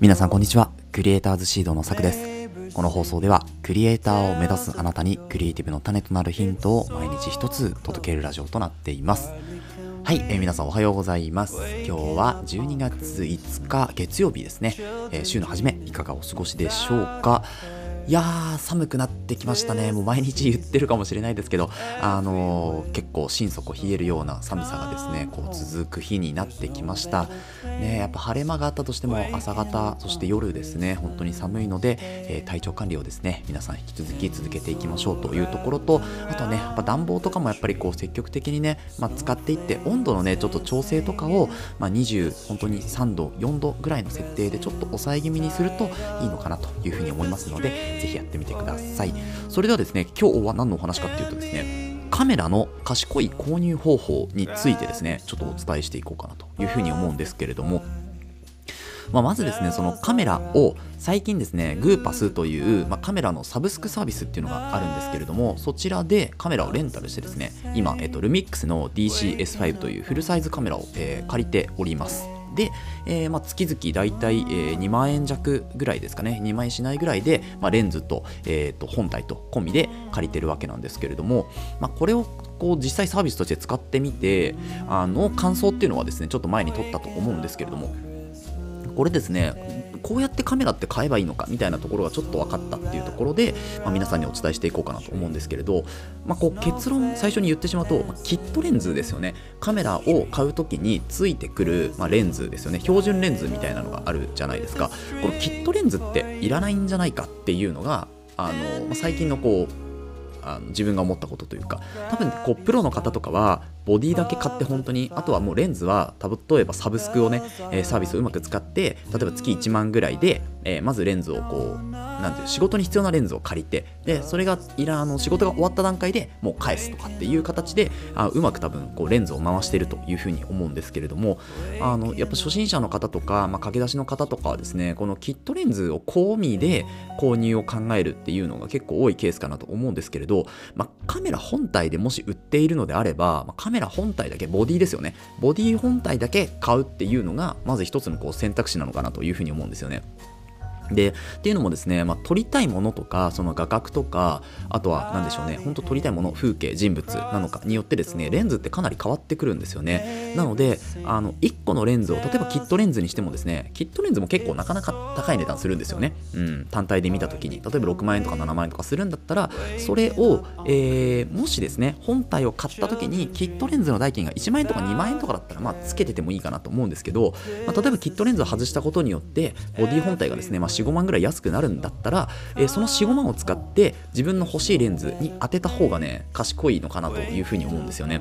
皆さんこんにちは。クリエイターズシードのさくです。この放送ではクリエイターを目指すあなたにクリエイティブの種となるヒントを毎日一つ届けるラジオとなっています。はい、えー皆さんおはようございます。今日は12月5日月曜日ですね、えー週の初めいかがお過ごしでしょうか？いやー寒くなってきましたね。もう毎日言ってるかもしれないですけどあのー結構心底冷えるような寒さがですねこう続く日になってきました。ねやっぱ晴れ間があったとしても朝方そして夜ですね本当に寒いので、えー体調管理をですね皆さん引き続き続けていきましょうというところとあとねやっぱ暖房とかもやっぱりこう積極的にね、まあ、使っていって温度のねちょっと調整とかを、まあ、20本当に3度4度ぐらいの設定でちょっと抑え気味にするといいのかなというふうに思いますのでぜひやってみてください。それではですね今日は何のお話かっていうとですねカメラの賢い購入方法についてですねちょっとお伝えしていこうかなというふうに思うんですけれどもまあ、まずですねそのカメラを最近ですねグーパスという、まあ、カメラのサブスクサービスっていうのがあるんですけれどもそちらでカメラをレンタルしてですね今、えっと、ルミックスの DCS5 というフルサイズカメラを、えー借りております。で、えーまあ、月々大体、えー2万円弱ぐらいですかね。2万円しないぐらいで、まあ、レンズと,、えーと本体と込みで借りてるわけなんですけれども、まあ、これをこう実際サービスとして使ってみてあの感想っていうのはですねちょっと前に撮ったと思うんですけれどもこれですねこうやってカメラって買えばいいのかみたいなところがちょっと分かったっていうところで、まあ、皆さんにお伝えしていこうかなと思うんですけれど、まあ、こう結論最初に言ってしまうと、まあキットレンズですよね。カメラを買う時についてくる、ま、レンズですよね。標準レンズみたいなのがあるじゃないですか。このキットレンズっていらないんじゃないかっていうのがあの、ま最近のこうあの自分が思ったことというか多分こうプロの方とかはボディだけ買って本当にあとはもうレンズは例えばサブスクをね、えーサービスをうまく使って例えば月1万ぐらいで、えーまずレンズをこうなんていう仕事に必要なレンズを借りてでそれがいらあの仕事が終わった段階でもう返すとかっていう形であうまく多分こうレンズを回してるというふうに思うんですけれどもあのやっぱ初心者の方とか、まあ、駆け出しの方とかはですねこのキットレンズを込みで購入を考えるっていうのが結構多いケースかなと思うんですけれど、まあ、カメラ本体でもし売っているのであれば、まあカメラ本体だけボディですよねボディ本体だけ買うっていうのがまず一つのこう選択肢なのかなというふうに思うんですよね。でっていうのもですね、まあ、撮りたいものとかその画角とかあとは何でしょうね本当撮りたいもの風景人物なのかによってですねレンズってかなり変わってくるんですよね。なのであの1個のレンズを例えばキットレンズにしてもですねキットレンズも結構なかなか高い値段するんですよね、うん、単体で見た時に。例えば6万円とか7万円とかするんだったらそれを、えーもしですね本体を買った時にキットレンズの代金が1万円とか2万円とかだったらまあつけててもいいかなと思うんですけど、まあ、例えばキットレンズを外したことによってボディ本体がですね、まあ、45万ぐらい安くなるんだったら、えーその45万を使って自分の欲しいレンズに当てた方がね賢いのかなというふうに思うんですよね。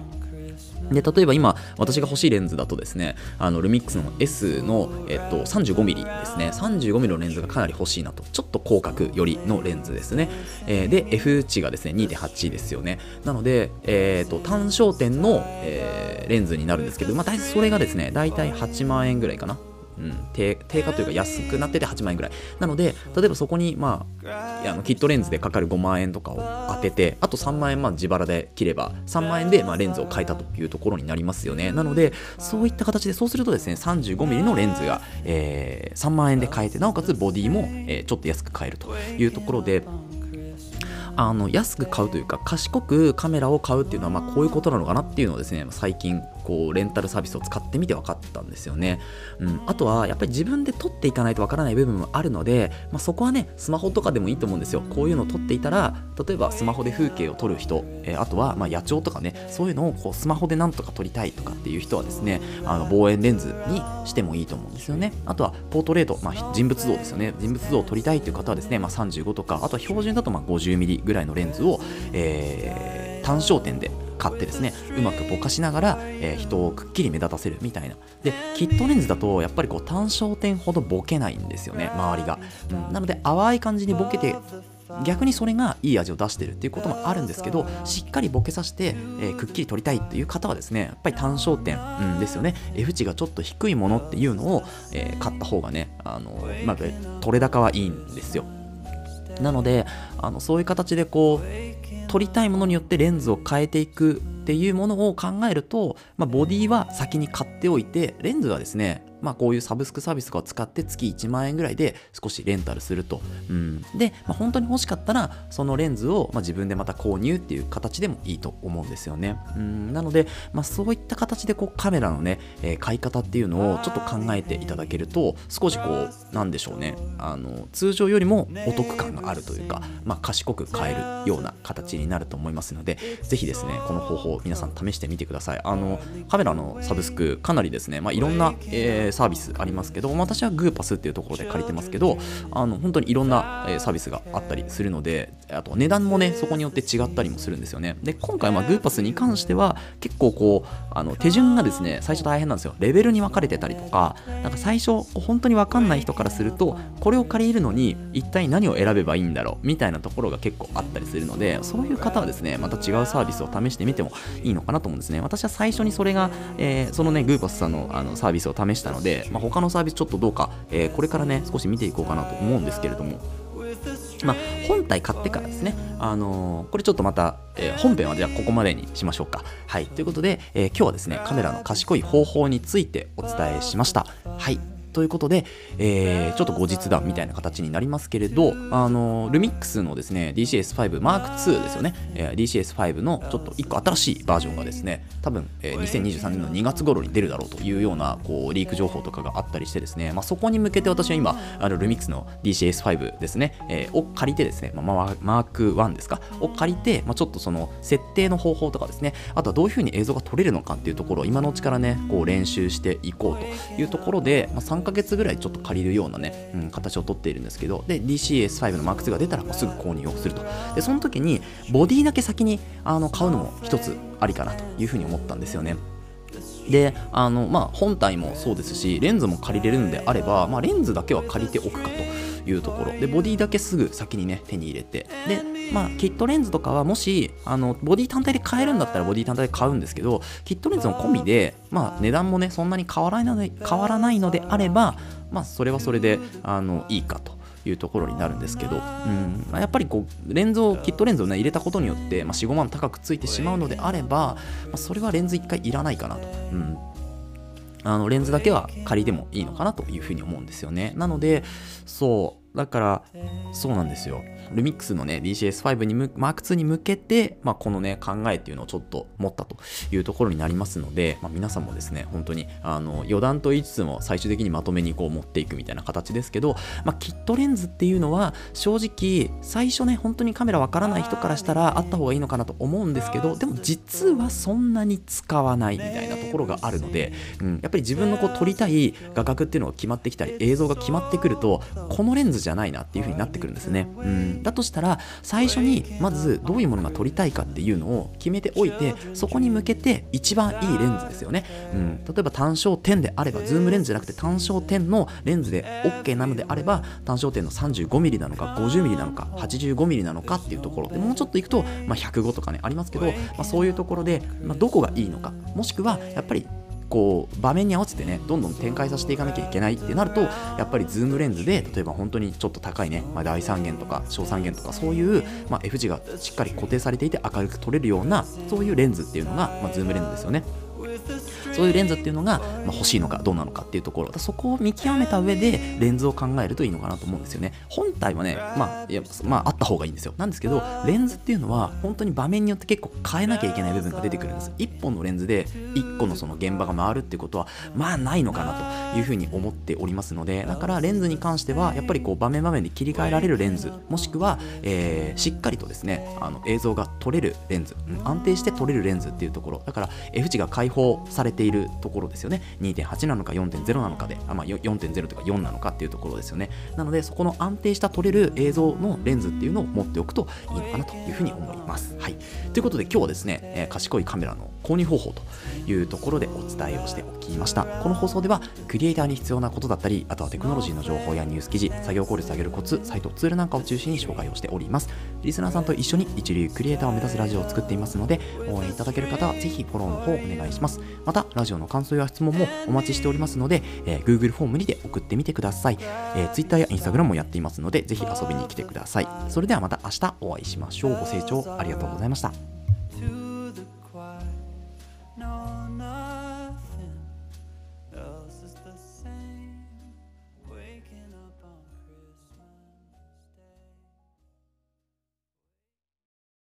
で例えば今私が欲しいレンズだとですねあのルミックスの S の、えっと、35mm ですね。35mm のレンズがかなり欲しいなと。ちょっと広角寄りのレンズですね、えーで F 値がですね2.8ですよね。なので、えー、と単焦点の、えーレンズになるんですけど、まあ、大体それがですね大体8万円ぐらいかなうん、低低価というか安くなってて8万円ぐらい。なので例えばそこに、まあ、あのキットレンズでかかる5万円とかを当ててあと3万円まあ自腹で切れば3万円でまあレンズを変えたというところになりますよね。なのでそういった形でそうするとですね 35mm のレンズが、えー3万円で買えてなおかつボディも、えーちょっと安く買えるというところであの安く買うというか賢くカメラを買うっていうのはまあこういうことなのかなっていうのをですね最近こうレンタルサービスを使ってみて分かったんですよね、うん、あとはやっぱり自分で撮っていかないと分からない部分もあるので、まあ、そこはねスマホとかでもいいと思うんですよ。こういうのを撮っていたら例えばスマホで風景を撮る人、えーあとはま野鳥とかねそういうのをこうスマホでなんとか撮りたいとかっていう人はですねあの望遠レンズにしてもいいと思うんですよね。あとはポートレート、まあ、人物像ですよね。人物像を撮りたいという方はですね、まあ、35とかあとは標準だとま 50mm ぐぐらいのレンズを、えー単焦点で買ってですねうまくぼかしながら、えー人をくっきり目立たせるみたいな。でキットレンズだとやっぱりこう単焦点ほどボケないんですよね周りが、うん。なので淡い感じにボケて逆にそれがいい味を出してるっていうこともあるんですけどしっかりボケさせて、えーくっきり撮りたいっていう方はですねやっぱり単焦点、うん、ですよね。F 値がちょっと低いものっていうのを、えー買った方がねあの、まあ、撮れ高はいいんですよ。なのであのそういう形でこう撮りたいものによってレンズを変えていくっていうものを考えると、まあ、ボディは先に買っておいてレンズはですねまあ、こういうサブスクサービスとかを使って月1万円ぐらいで少しレンタルすると。うん、で、まあ、本当に欲しかったら、そのレンズを、まあ、自分でまた購入っていう形でもいいと思うんですよね。うん、なので、まあ、そういった形でこうカメラのね、えー、買い方っていうのをちょっと考えていただけると、少しこう、なんでしょうね、あの通常よりもお得感があるというか、まあ、賢く買えるような形になると思いますので、ぜひですね、この方法、皆さん試してみてください。あのカメラのサブスク、かなりですね、まあ、いろんな、えー、サービスありますけど、私はグーパスっていうところで借りてますけど、あの本当にいろんな、えー、サービスがあったりするので、あと値段もね、そこによって違ったりもするんですよね。で、今回、まあ、グーパスに関しては、結構こう、あの手順がですね、最初大変なんですよ。レベルに分かれてたりとか、なんか最初、本当に分かんない人からすると、これを借りるのに、一体何を選べばいいんだろうみたいなところが結構あったりするので、そういう方はですね、また違うサービスを試してみてもいいのかなと思うんですね。私は最初にそれが、えー、そのね、グーパスさんのあのサービスを試したので、まあ、他のサービスちょっとどうか、えー、これからね、少し見ていこうかなと思うんですけれども、まあ、本体買ってからですね、あのー、これちょっとまた、えー、本編はじゃあここまでにしましょうか。はい、ということで、えー、今日はですね、カメラの賢い方法についてお伝えしました。はい、ということで、えー、ちょっと後日談みたいな形になりますけれど、あのルミックスのですね、DCS5 M2 ですよね、えー、DCS5 のちょっと1個新しいバージョンがですね、多分、えー、2023年の2月頃に出るだろうというようなこうリーク情報とかがあったりしてですね、まあ、そこに向けて私は今、あのルミックスの DCS5 ですね、えー、を借りてですね、まあ、マーク1ですか、を借りて、まあ、ちょっとその設定の方法とかですね、あとはどういうふうに映像が撮れるのかっていうところを今のうちからね、こう練習していこうというところで、まあ、3ヶ月ぐらいちょっと借りるようなね、うん、形をとっているんですけど、で、DCS5 の MAX が出たらもうすぐ購入をすると。で、その時に、ボディだけ先にあの買うのも一つありかなというふうに思ったんですよね。であの、まあ、本体もそうですしレンズも借りれるんであれば、まあ、レンズだけは借りておくかというところでボディだけすぐ先にね手に入れてでまあ、キットレンズとかはもしあのボディ単体で買えるんだったらボディ単体で買うんですけどキットレンズの込みで、まあ、値段もねそんなに変わらないので変わらないのであれば、まあ、それはそれであのいいかと。いうところになるんですけど、うんまあ、やっぱりこうレンズをキットレンズを、ね、入れたことによって、まあ、45万高くついてしまうのであれば、まあ、それはレンズ1回いらないかなと、うん、あのレンズだけは借りてもいいのかなというふうに思うんですよね。なのでそうだからそうなんですよ。ルミックスのね、DCS5 にむ、マーク2に向けて、まあ、このね、考えっていうのをちょっと持ったというところになりますので、まあ、皆さんもですね、本当に、あの、余談と言いつつも最終的にまとめにこう持っていくみたいな形ですけど、まあ、キットレンズっていうのは、正直、最初ね、本当にカメラわからない人からしたらあった方がいいのかなと思うんですけど、でも実はそんなに使わないみたいなところがあるので、うん、やっぱり自分のこう撮りたい画角っていうのが決まってきたり、映像が決まってくると、このレンズじゃないなっていう風になってくるんですね。うん、だとしたら、最初にまずどういうものが撮りたいかっていうのを決めておいてそこに向けて一番いいレンズですよね、うん、例えば単焦点であればズームレンズじゃなくて単焦点のレンズで OK なのであれば単焦点の 35mm なのか 50mm なのか 85mm なのかっていうところ。でもうちょっといくと、まあ、105とかねありますけど、まあ、そういうところで、まあ、どこがいいのかもしくはやっぱりこう場面に合わせてねどんどん展開させていかなきゃいけないってなるとやっぱりズームレンズで例えば本当にちょっと高いね、まあ、大三元とか小三元とかそういう、まあ、F 字がしっかり固定されていて明るく撮れるようなそういうレンズっていうのが、まあ、ズームレンズですよね。そういうレンズっていうのが、ま、欲しいのかどうなのかっていうところ。そこを見極めた上でレンズを考えるといいのかなと思うんですよね。本体はねまあいやまああった方がいいんですよ。なんですけどレンズっていうのは本当に場面によって結構変えなきゃいけない部分が出てくるんです1本のレンズで1個のその現場が回るっていうことはまあないのかなというふうに思っておりますのでだからレンズに関してはやっぱりこう場面場面で切り替えられるレンズもしくは、えー、しっかりとですねあの映像が撮れるレンズ、安定して撮れるレンズっていうところ。だから F 値が開放されているところですよね。2.8なのか4.0なのかであ、まあ、4.0とか4なのかっていうところですよね。なのでそこの安定した撮れる映像のレンズっていうのを持っておくといいのかなというふうに思います。はい。ということで今日はですね、えー、賢いカメラの購入方法というところでお伝えをしておきました。この放送ではクリエイターに必要なことだったりあとはテクノロジーの情報やニュース記事作業効率上げるコツサイトツールなんかを中心に紹介をしております。リスナーさんと一緒に一流クリエイターを目指すラジオを作っていますので応援いただける方はぜひフォローの方お願いします。またラジオの感想や質問もお待ちしておりますので、えー、Google フォームにて送ってみてください、えー、Twitter や Instagram もやっていますのでぜひ遊びに来てください。それではまた明日お会いしましょう。ご清聴ありがとうございました。